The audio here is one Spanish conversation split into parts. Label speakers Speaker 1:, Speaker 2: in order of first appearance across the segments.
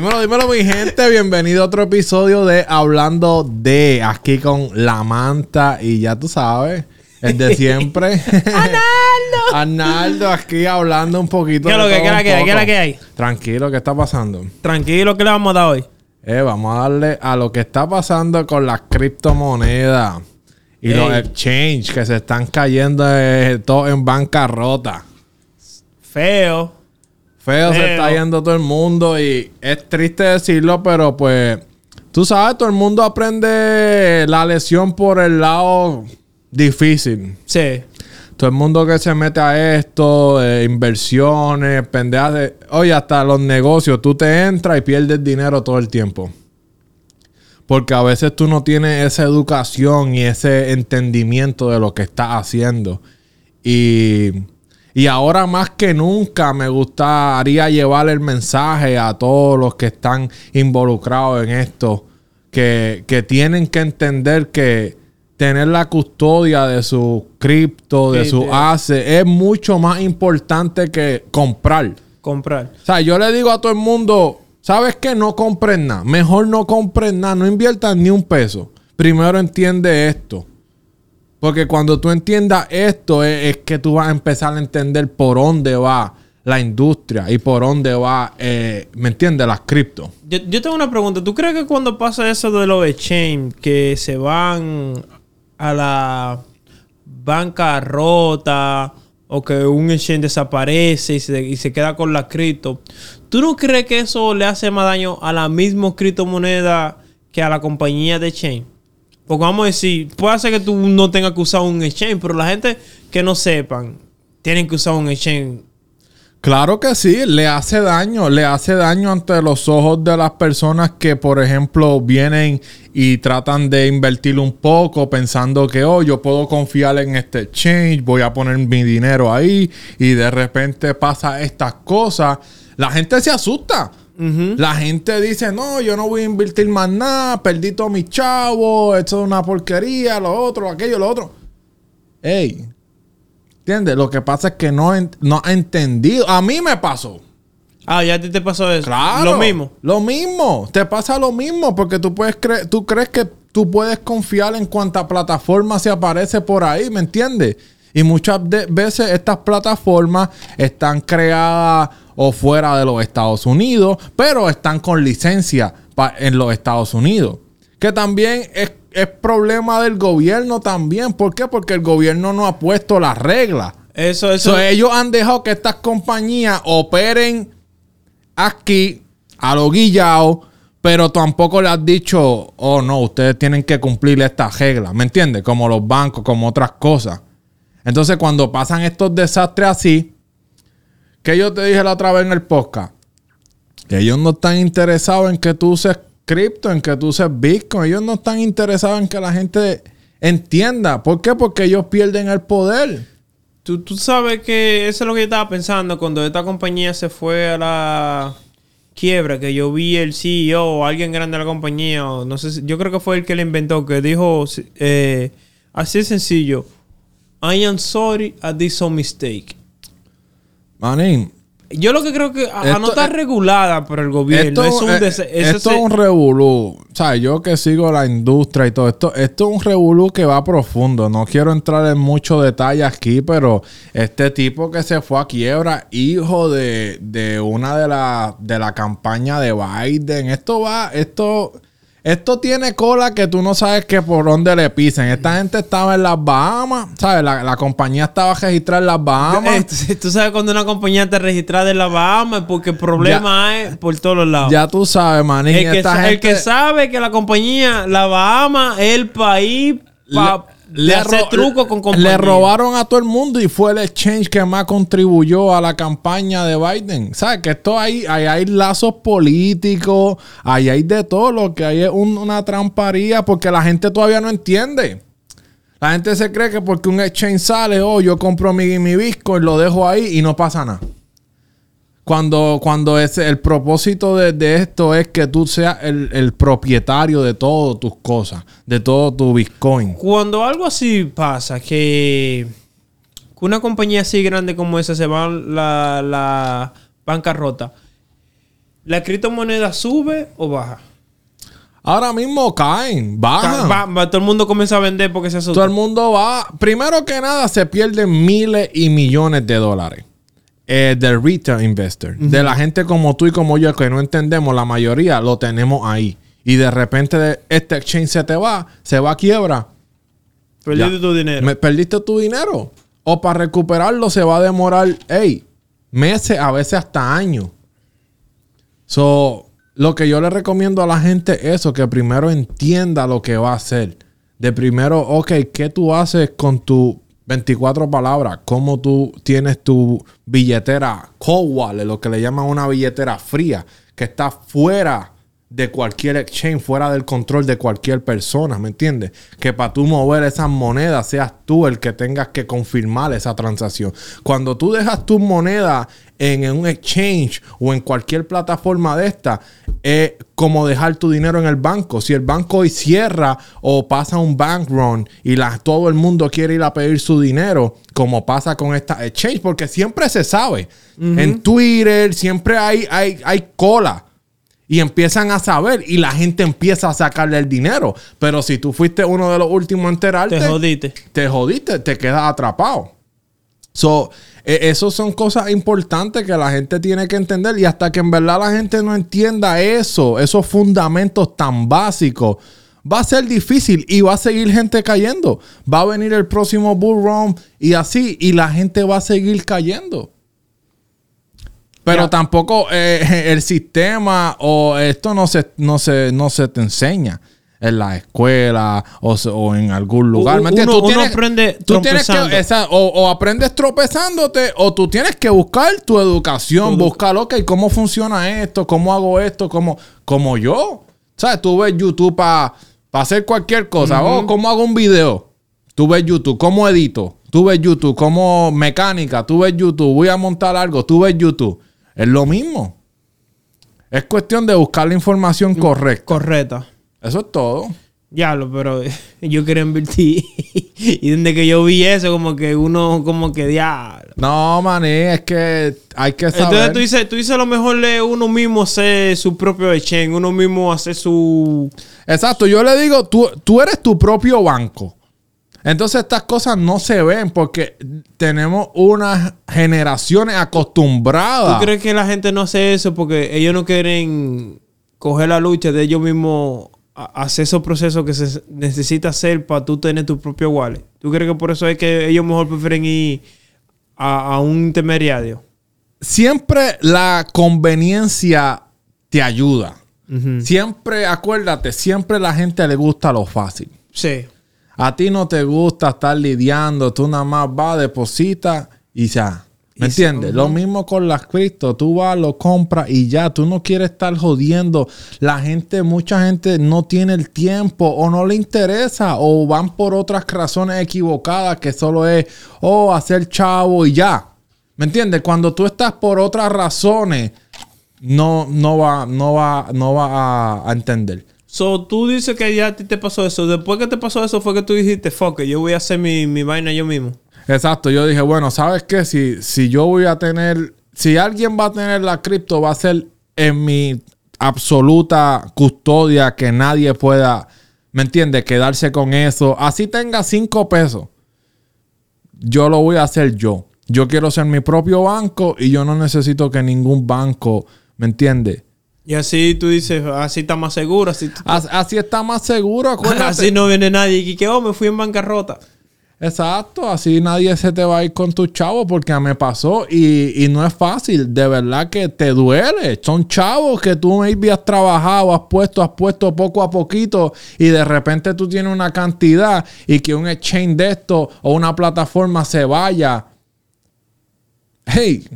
Speaker 1: Dímelo, dímelo, mi gente. Bienvenido a otro episodio de Hablando de aquí con la manta. Y ya tú sabes, el de siempre.
Speaker 2: ¡Arnaldo!
Speaker 1: Arnaldo, aquí hablando un poquito.
Speaker 2: ¿Qué es lo
Speaker 1: de
Speaker 2: que,
Speaker 1: todo
Speaker 2: qué es la
Speaker 1: un
Speaker 2: que hay? ¿Qué es la
Speaker 1: poco.
Speaker 2: que hay?
Speaker 1: Tranquilo, ¿qué está pasando?
Speaker 2: Tranquilo, ¿qué le vamos a dar hoy?
Speaker 1: Eh, vamos a darle a lo que está pasando con las criptomonedas y
Speaker 2: Ey.
Speaker 1: los exchange que se están cayendo eh, todo en bancarrota.
Speaker 2: Feo.
Speaker 1: Feo, se está yendo todo el mundo y es triste decirlo, pero pues tú sabes, todo el mundo aprende la lección por el lado difícil.
Speaker 2: Sí.
Speaker 1: Todo el mundo que se mete a esto, eh, inversiones, pendejas de... Oye, hasta los negocios, tú te entras y pierdes dinero todo el tiempo. Porque a veces tú no tienes esa educación y ese entendimiento de lo que estás haciendo. Y, y ahora más que nunca me gustaría llevar el mensaje a todos los que están involucrados en esto. Que, que tienen que entender que tener la custodia de su cripto, de
Speaker 2: Sí,
Speaker 1: su ACE, es mucho más importante que comprar.
Speaker 2: Comprar.
Speaker 1: O sea, yo le digo a todo el mundo, ¿sabes qué? No compres nada. Mejor no compres nada. No inviertas ni un peso. Primero entiende esto. Porque cuando tú entiendas esto, es, que tú vas a empezar a entender por dónde va la industria y por dónde va, eh, ¿me entiendes? Las cripto.
Speaker 2: Yo, tengo una pregunta. ¿Tú crees que cuando pasa eso de los exchange, que se van a la banca rota o que un exchange desaparece y se, y se queda con la cripto, ¿tú no crees que eso le hace más daño a la misma criptomoneda que a la compañía de exchange? Porque vamos a decir, puede ser que tú no tengas que usar un exchange, pero la gente que no sepan, tienen que usar un exchange.
Speaker 1: Claro que sí, le hace daño, le hace daño ante los ojos de las personas que, por ejemplo, vienen y tratan de invertir un poco pensando que, oh, yo puedo confiar en este exchange, voy a poner mi dinero ahí y de repente pasa estas cosas. La gente se asusta. La gente dice, no, yo no voy a invertir más nada, perdí todo mi chavo, esto es una porquería, lo otro, aquello, lo otro. Ey, ¿entiendes? Lo que pasa es que no, no ha entendido. A mí me pasó.
Speaker 2: Ah, ya a ti te pasó eso.
Speaker 1: Claro.
Speaker 2: Lo mismo.
Speaker 1: Lo mismo. Te pasa lo mismo porque tú puedes creer, tú crees que tú puedes confiar en cuanta plataforma se aparece por ahí, ¿me entiendes? Y muchas veces estas plataformas están creadas o fuera de los Estados Unidos, pero están con licencia en los Estados Unidos. Que también es, es problema del gobierno también. ¿Por qué? Porque el gobierno no ha puesto las reglas.
Speaker 2: Eso, eso.
Speaker 1: So, ellos han dejado que estas compañías operen aquí a lo guillado, pero tampoco le has dicho, oh no, ustedes tienen que cumplir estas reglas, ¿me entiendes? Como los bancos, como otras cosas. Entonces, cuando pasan estos desastres así, que yo te dije la otra vez en el podcast, que ellos no están interesados en que tú uses cripto, en que tú uses Bitcoin, ellos no están interesados en que la gente entienda. ¿Por qué? Porque ellos pierden el poder.
Speaker 2: Tú, tú sabes que eso es lo que yo estaba pensando cuando esta compañía se fue a la quiebra, que yo vi el CEO o alguien grande de la compañía, o no sé si, yo creo que fue el que la inventó, que dijo eh, así de sencillo, I am sorry, I did some mistake.
Speaker 1: Manín,
Speaker 2: Yo lo que creo que a,
Speaker 1: Esto
Speaker 2: no estar
Speaker 1: es-
Speaker 2: regulada por el gobierno, es un eso
Speaker 1: esto es un revolú. O sea, yo que sigo la industria y todo esto, esto es un revolú que va profundo. No quiero entrar en mucho detalle aquí, pero este tipo que se fue a quiebra, hijo de, de una de las de la campaña de Biden, esto va, esto, esto tiene cola que tú no sabes que por dónde le pisen. Esta gente estaba en las Bahamas, ¿sabes? La, la compañía estaba registrada en las Bahamas.
Speaker 2: Eh, tú- sabes cuando una compañía te registra en la Bahamas porque el problema es por todos los lados.
Speaker 1: Ya tú sabes, manín.
Speaker 2: El que,
Speaker 1: esta
Speaker 2: sa- el
Speaker 1: gente-
Speaker 2: que sabe que la compañía, la Bahama, es el país para
Speaker 1: le
Speaker 2: hacer
Speaker 1: robaron a todo el mundo y fue el exchange que más contribuyó a la campaña de Biden. ¿Sabes? Que esto hay, hay, hay lazos políticos, ahí hay de todo. Lo que hay es un- una tramparía porque la gente todavía no entiende. La gente se cree que porque un exchange sale, oh, yo compro mi, mi Bitcoin, lo dejo ahí y no pasa nada. Cuando, cuando ese, el propósito de, de esto es que tú seas el, el propietario de todas tus cosas, de todo tu Bitcoin.
Speaker 2: Cuando algo así pasa, que, una compañía así grande como esa se va a la, la bancarrota, ¿La criptomoneda sube o baja?
Speaker 1: Ahora mismo caen, bajan.
Speaker 2: Va- va- todo el mundo comienza a vender porque se asusta.
Speaker 1: Todo el mundo va. Primero que nada, se pierden miles y millones de dólares. Eh, del retail investor. De la gente como tú y como yo que no entendemos, la mayoría lo tenemos ahí. Y de repente este exchange se te va, se va a quiebra.
Speaker 2: Perdiste
Speaker 1: Ya.
Speaker 2: tu dinero.
Speaker 1: Me- perdiste tu dinero. O para recuperarlo se va a demorar, hey, meses, a veses hasta años. So, lo que yo le recomiendo a la gente es eso, que primero entienda lo que va a hacer. De primero, ok, ¿qué tú haces con tu 24 palabras? ¿Cómo tú tienes tu billetera cold lo que le llaman una billetera fría, que está fuera de cualquier exchange, fuera del control de cualquier persona, ¿me entiendes? Que para tú mover esas monedas seas tú el que tengas que confirmar esa transacción. Cuando tú dejas tu moneda en, un exchange o en cualquier plataforma de esta, es como dejar tu dinero en el banco. Si el banco hoy cierra o pasa un bank run y la, todo el mundo quiere ir a pedir su dinero, como pasa con esta exchange, porque siempre se sabe. En Twitter siempre hay, hay, hay cola. Y empiezan a saber y la gente empieza a sacarle el dinero. Pero si tú fuiste uno de los últimos a enterarte,
Speaker 2: Te jodiste.
Speaker 1: te jodiste, te quedas atrapado. So, eh, eso son cosas importantes que la gente tiene que entender. Y hasta que en verdad la gente no entienda eso, esos fundamentos tan básicos, va a ser difícil y va a seguir gente cayendo. Va a venir el próximo bull run y así, y la gente va a seguir cayendo. Pero tampoco eh, el sistema o esto no se, no se, no se te enseña en la escuela o, o en algún lugar. ¿Me entiendes?
Speaker 2: uno-
Speaker 1: Tú
Speaker 2: uno
Speaker 1: tienes-
Speaker 2: aprende
Speaker 1: tú tienes que, esa- o, o aprendes tropezándote o tú tienes que buscar tu educación,
Speaker 2: edu-
Speaker 1: buscar, ok, cómo funciona esto, cómo hago esto, cómo, como yo. ¿Sabes? Tú ves YouTube para hacer cualquier cosa. Oh, ¿cómo hago un video? Tú ves YouTube, ¿cómo edito? Tú ves YouTube, ¿cómo mecánica? Tú ves YouTube, voy a montar algo, tú ves YouTube. Es lo mismo. Es cuestión de buscar la información correcta.
Speaker 2: Correcta.
Speaker 1: Eso es todo.
Speaker 2: Ya lo, pero yo quería invertir. y desde que yo vi eso, como que uno, como que diablo.
Speaker 1: No, maní, es que hay que saber.
Speaker 2: Entonces tú dices, tú dices lo mejor de uno mismo hacer su propio exchange, uno mismo hacer su...
Speaker 1: Exacto, yo le digo, tú, tú eres tu propio banco. Entonces estas cosas no se ven porque tenemos unas generaciones
Speaker 2: ¿Tú
Speaker 1: acostumbradas.
Speaker 2: crees que la gente no hace eso porque ellos no quieren coger la lucha de ellos mismos hacer esos procesos que se necesita hacer para tú tener tu propio wallet? ¿Tú crees que por eso es que ellos mejor prefieren ir a, a un intermediario?
Speaker 1: Siempre la conveniencia te ayuda. Siempre, acuérdate, siempre la gente le gusta lo fácil.
Speaker 2: Sí.
Speaker 1: A ti no te gusta estar lidiando, tú nada más vas, depositas y ya. ¿Me entiendes? Lo mismo con las cripto, tú vas, lo compras y ya, tú no quieres estar jodiendo. La gente, mucha gente no tiene el tiempo o no le interesa o van por otras razones equivocadas que solo es, oh, hacer chavo y ya. ¿Me entiendes? Cuando tú estás por otras razones, no, no va, no va, no va a, a entender.
Speaker 2: So, tú dices que ya a ti te pasó eso. Después que te pasó eso fue que tú dijiste, fuck yo voy a hacer mi, mi vaina yo mismo.
Speaker 1: Exacto, yo dije, bueno, ¿sabes qué? Si, si yo voy a tener, si alguien va a tener la cripto, va a ser en mi absoluta custodia que nadie pueda, ¿me entiendes? Quedarse con eso. Así tenga cinco pesos. Yo lo voy a hacer yo. Yo quiero ser mi propio banco y yo no necesito que ningún banco, ¿me entiendes?
Speaker 2: Y así tú dices, así está más seguro, así,
Speaker 1: As- Así está más seguro, acuérdate.
Speaker 2: así no viene nadie y que, oh, me fui en bancarrota.
Speaker 1: Exacto, así nadie se te va a ir con tus chavos porque me pasó y, y no es fácil, de verdad que te duele. Son chavos que tú maybe has trabajado, has puesto, has puesto poco a poquito y de repente tú tienes una cantidad y que un exchange de esto o una plataforma se vaya. Hey,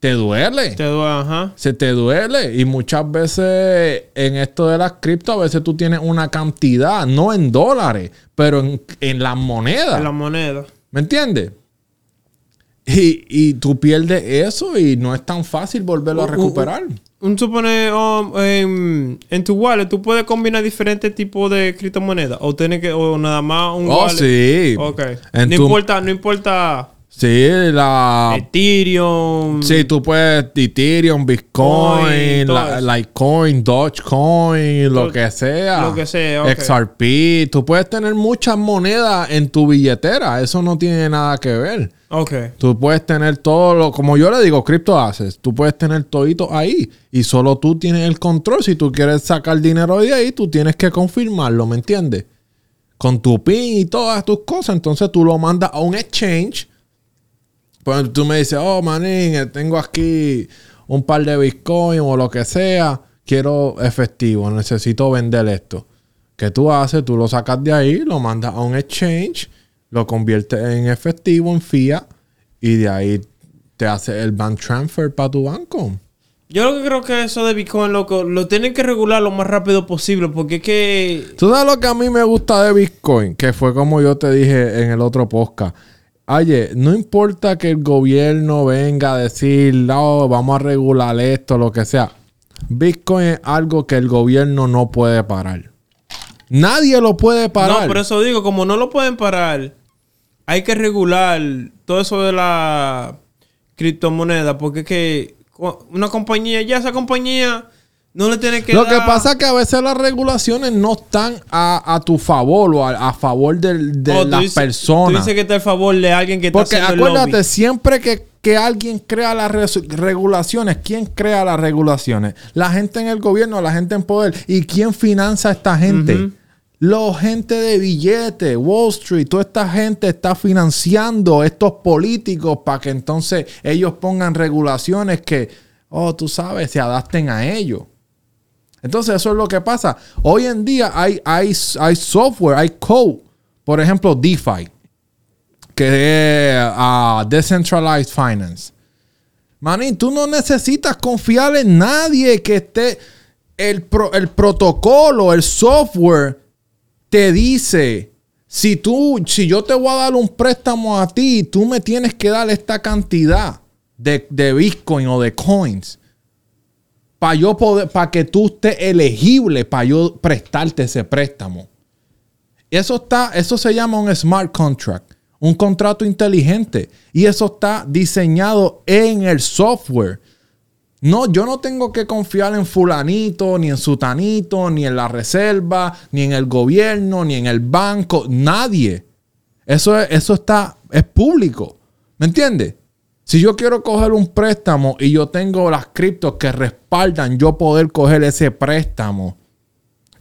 Speaker 1: te duele.
Speaker 2: Te duele, ajá.
Speaker 1: Se te duele. Y muchas veces en esto de las cripto, a veces tú tienes una cantidad, no en dólares, pero en, en las monedas.
Speaker 2: En la moneda.
Speaker 1: ¿Me entiendes? Y, y tú pierdes eso y no es tan fácil volverlo a
Speaker 2: Uh, uh,
Speaker 1: recuperar.
Speaker 2: Un supone, um, en, en tu wallet, tú puedes combinar diferentes tipos de criptomonedas. O tienes que, o nada más un
Speaker 1: Oh,
Speaker 2: wallet.
Speaker 1: sí.
Speaker 2: Ok.
Speaker 1: En
Speaker 2: no
Speaker 1: tu-
Speaker 2: importa, no importa
Speaker 1: Sí, la...
Speaker 2: Ethereum.
Speaker 1: Sí, tú puedes Ethereum, Bitcoin, la, Litecoin, Dogecoin, lo, que sea.
Speaker 2: Lo que sea.
Speaker 1: XRP. Tú puedes tener muchas monedas en tu billetera. Eso no tiene nada que ver.
Speaker 2: Ok.
Speaker 1: Tú puedes tener todo lo... Como yo le digo, cripto haces. Tú puedes tener todito ahí. Y solo tú tienes el control. Si tú quieres sacar dinero de ahí, tú tienes que confirmarlo, ¿me entiendes? Con tu PIN y todas tus cosas. Entonces tú lo mandas a un exchange pues tú me dices, oh, manín, eh, tengo aquí un par de bitcoin o lo que sea, quiero efectivo, necesito vender esto. ¿Qué tú haces? Tú lo sacas de ahí, lo mandas a un exchange, lo conviertes en efectivo, en fiat, y de ahí te hace el bank transfer para tu banco.
Speaker 2: Yo lo que creo que eso de Bitcoin, loco, lo tienen que regular lo más rápido posible, porque es que...
Speaker 1: Tú sabes lo que a mí me gusta de Bitcoin, que fue como yo te dije en el otro podcast Oye, no importa que el gobierno venga a decir, no, vamos a regular esto, lo que sea. Bitcoin es algo que el gobierno no puede parar. Nadie lo puede parar.
Speaker 2: No, por eso digo, como no lo pueden parar, hay que regular todo eso de la criptomoneda, porque es que una compañía, ya esa compañía no le que
Speaker 1: Lo que pasa es que a veces las regulaciones no están a, tu favor o a, favor de, de
Speaker 2: oh,
Speaker 1: las personas.
Speaker 2: Tú dices que está a favor de alguien que
Speaker 1: Porque haciendo acuérdate, siempre que, que, alguien crea las regulaciones, ¿quién crea las regulaciones? La gente en el gobierno, la gente en poder. ¿Y quién financia a esta gente? Los gente de billetes, Wall Street, toda esta gente está financiando estos políticos para que entonces ellos pongan regulaciones que, oh, tú sabes, se adapten a ellos. Entonces, eso es lo que pasa. Hoy en día hay, hay, hay software, hay code. Por ejemplo, DeFi, que es uh, Decentralized Finance. Manín, tú no necesitas confiar en nadie que esté. El, el protocolo, el software te dice: si tú, si yo te voy a dar un préstamo a ti, tú me tienes que dar esta cantidad de, de Bitcoin o de coins para yo poder, para que tú estés elegible para yo prestarte ese préstamo. Eso está, eso se llama un smart contract, un contrato inteligente. Y eso está diseñado en el software. No, yo no tengo que confiar en fulanito, ni en sutanito, ni en la reserva, ni en el gobierno, ni en el banco, nadie. Eso, eso está, es público. ¿Me entiendes? Si yo quiero coger un préstamo y yo tengo las criptos que respaldan yo poder coger ese préstamo,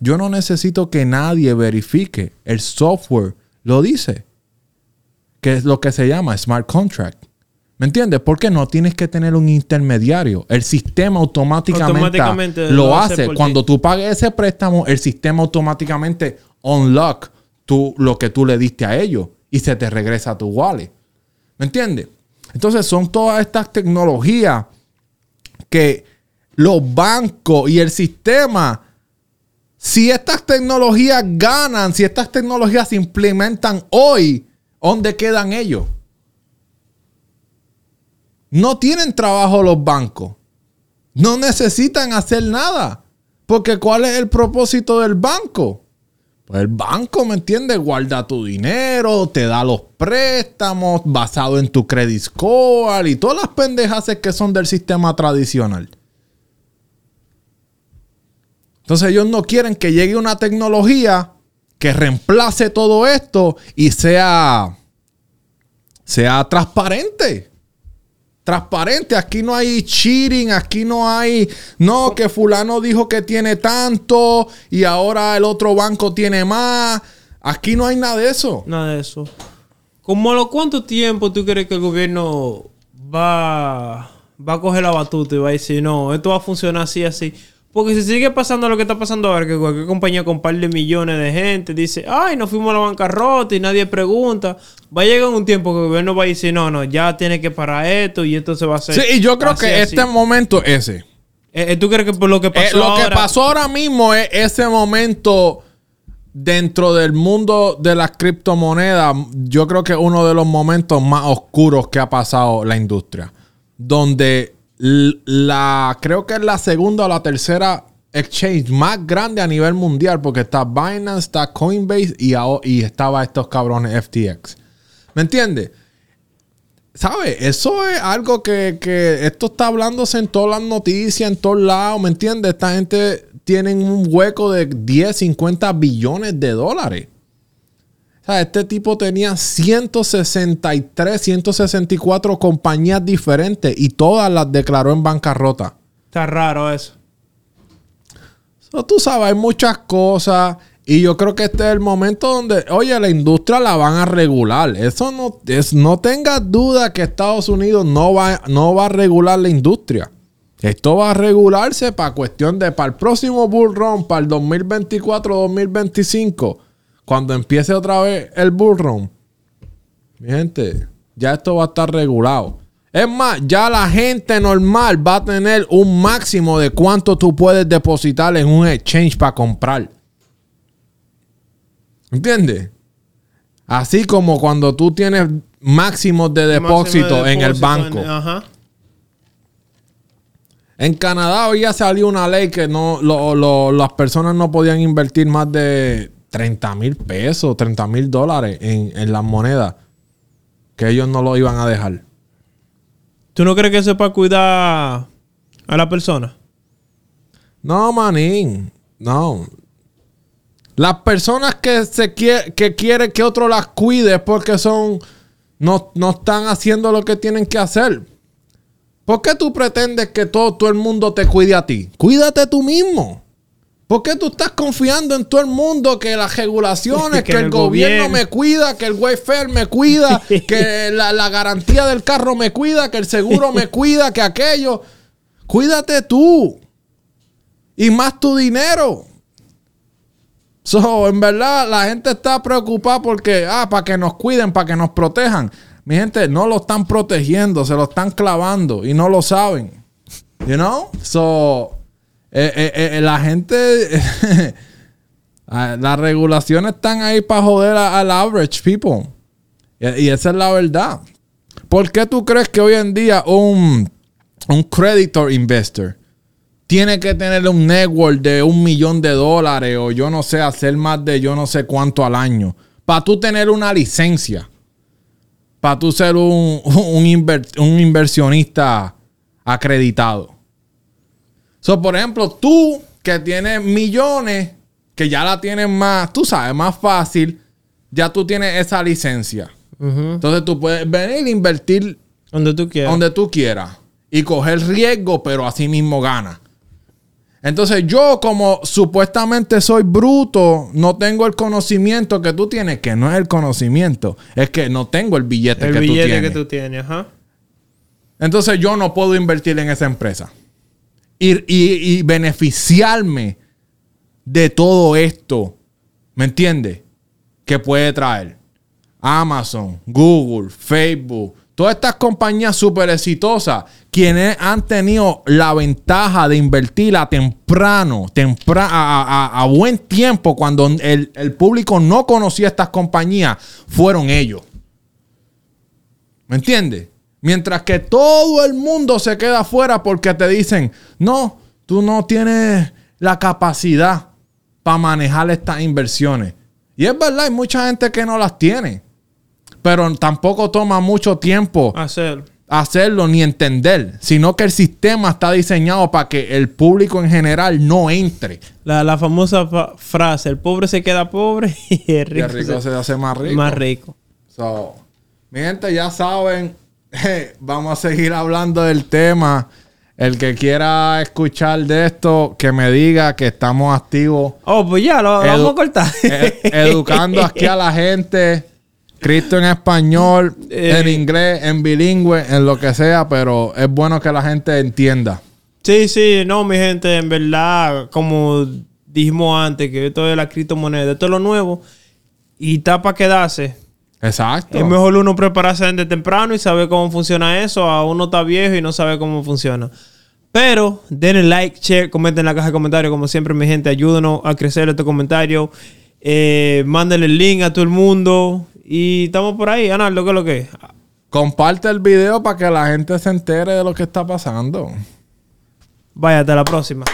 Speaker 1: yo no necesito que nadie verifique. El software lo dice. Que es lo que se llama smart contract. ¿Me entiendes? Porque no tienes que tener un intermediario. El sistema automáticamente, lo, hace. Cuando tú pagues ese préstamo, el sistema automáticamente unlock lo que tú le diste a ellos y se te regresa a tu wallet. ¿Me entiendes? Entonces son todas estas tecnologías que los bancos y el sistema, si estas tecnologías ganan, si estas tecnologías se implementan hoy, ¿dónde quedan ellos? No tienen trabajo los bancos. No necesitan hacer nada. Porque ¿cuál es el propósito del banco? Pues el banco, ¿me entiendes? Guarda tu dinero, te da los préstamos basado en tu credit score y todas las pendejas que son del sistema tradicional. Entonces ellos no quieren que llegue una tecnología que reemplace todo esto y sea, sea transparente transparente. Aquí no hay cheating, aquí no hay, no, que fulano dijo que tiene tanto y ahora el otro banco tiene más. Aquí no hay nada de eso.
Speaker 2: Nada de eso. ¿Cómo a lo cuánto tiempo tú crees que el gobierno va, va a coger la batuta y va a decir, no, esto va a funcionar así, así? Porque si sigue pasando lo que está pasando ahora, que cualquier compañía con un par de millones de gente dice, ay, nos fuimos a la bancarrota y nadie pregunta, va a llegar un tiempo que el gobierno va a decir, no, no, ya tiene que parar esto y esto se va a hacer.
Speaker 1: Sí, y yo creo que este momento es ese.
Speaker 2: Eh, eh, ¿Tú crees que por lo que pasó
Speaker 1: eh, Lo que pasó ahora mismo es ese momento dentro del mundo de las criptomonedas, yo creo que es uno de los momentos más oscuros que ha pasado la industria. Donde la, creo que es la segunda o la tercera exchange más grande a nivel mundial porque está Binance, está Coinbase y, y estaba estos cabrones FTX. ¿Me entiendes? ¿sabes? Eso es algo que, que esto está hablándose en todas las noticias, en todos lados, ¿me entiendes? Esta gente tiene un hueco de 10, 50 billones de dólares. Sea, este tipo tenía 163, 164 compañías diferentes y todas las declaró en bancarrota.
Speaker 2: Está raro eso.
Speaker 1: So, tú sabes, hay muchas cosas. Y yo creo que este es el momento donde, oye, la industria la van a regular. Eso no, es, no tengas duda que Estados Unidos no va, no va a regular la industria. Esto va a regularse para cuestión de para el próximo Bull Run, para el 2024-2025, cuando empiece otra vez el Bull Run. Mi gente, ya esto va a estar regulado. Es más, ya la gente normal va a tener un máximo de cuánto tú puedes depositar en un exchange para comprar. ¿Entiendes? Así como cuando tú tienes máximos de depósito,
Speaker 2: Máximo de
Speaker 1: en el banco.
Speaker 2: en- ajá.
Speaker 1: En Canadá hoy ya salió una ley que no lo- lo- las personas no podían invertir más de 30 mil pesos, 30 mil dólares en, en las monedas. Que ellos no lo iban a dejar.
Speaker 2: ¿Tú no crees que eso es para cuidar a la persona?
Speaker 1: No, manín. No. Las personas que se quie- que quieren que otro las cuide es porque son. No, no están haciendo lo que tienen que hacer. ¿Por qué tú pretendes que todo, todo el mundo te cuide a ti? Cuídate tú mismo. ¿Por qué tú estás confiando en todo el mundo que las regulaciones,
Speaker 2: Que
Speaker 1: el
Speaker 2: el
Speaker 1: gobierno,
Speaker 2: gobierno.
Speaker 1: me cuida, que el welfare me cuida, que la, la garantía del carro me cuida, que el seguro me cuida, que aquello? Cuídate tú. Y más tu dinero. So, en verdad, la gente está preocupada porque, ah, para que nos cuiden, para que nos protejan. Mi gente, no lo están protegiendo, se lo están clavando y no lo saben. You know? So, eh, eh, eh, la gente, ah, las regulaciones están ahí para joder al average people. Y, esa es la verdad. ¿Por qué tú crees que hoy en día un, un creditor investor tiene que tener un network de un millón de dólares o yo no sé, hacer más de yo no sé cuánto al año? Para tú tener una licencia. Para tú ser un, un, un inversionista acreditado. So, por ejemplo, tú que tienes millones, que ya la tienes más, tú sabes, más fácil, ya tú tienes esa licencia. Entonces tú puedes venir e invertir
Speaker 2: Donde tú quieras.
Speaker 1: donde tú quieras y coger riesgo, pero así mismo gana. Entonces yo como supuestamente soy bruto, no tengo el conocimiento que tú tienes, que no es el conocimiento, es que no tengo el billete
Speaker 2: el
Speaker 1: que tú
Speaker 2: billete
Speaker 1: tienes.
Speaker 2: que tú tienes, ajá.
Speaker 1: Entonces yo no puedo invertir en esa empresa. Y, y- beneficiarme de todo esto. ¿Me entiendes? Que puede traer Amazon, Google, Facebook, todas estas compañías súper exitosas, quienes han tenido la ventaja de invertir a temprano, tempra- a, a- a buen tiempo, cuando el, el público no conocía estas compañías, fueron ellos. ¿Me entiendes? Mientras que todo el mundo se queda afuera porque te dicen, no, tú no tienes la capacidad para manejar estas inversiones. Y es verdad, hay mucha gente que no las tiene. Pero tampoco toma mucho tiempo
Speaker 2: Hacer.
Speaker 1: hacerlo ni entender, sino que el sistema está diseñado para que el público en general no entre.
Speaker 2: La, la famosa fa- frase, el pobre se queda pobre y el
Speaker 1: Y
Speaker 2: rico,
Speaker 1: el rico
Speaker 2: se-
Speaker 1: se hace más rico.
Speaker 2: más rico.
Speaker 1: So, mi gente, ya saben, vamos a seguir hablando del tema. El que quiera escuchar de esto, que me diga que estamos activos,
Speaker 2: Oh, pues ya, lo, vamos a cortar.
Speaker 1: eh, educando aquí a la gente. Cristo en español,
Speaker 2: Eh.
Speaker 1: en inglés, en bilingüe, en lo que sea, pero es bueno que la gente entienda.
Speaker 2: Sí, sí, no, mi gente, en verdad, como dijimos antes, que esto de la criptomoneda, esto es lo nuevo y está para quedarse.
Speaker 1: Exacto.
Speaker 2: Es mejor uno prepararse desde temprano y saber cómo funciona eso, a uno está viejo y no sabe cómo funciona. Pero denle like, share, comenten en la caja de comentarios, como siempre, mi gente, ayúdenos a crecer este comentario. Eh, mándenle el link a todo el mundo y estamos por ahí. Analdo, ¿qué es lo que es?
Speaker 1: Comparte el video para que la gente se entere de lo que está pasando.
Speaker 2: Vaya, hasta la próxima.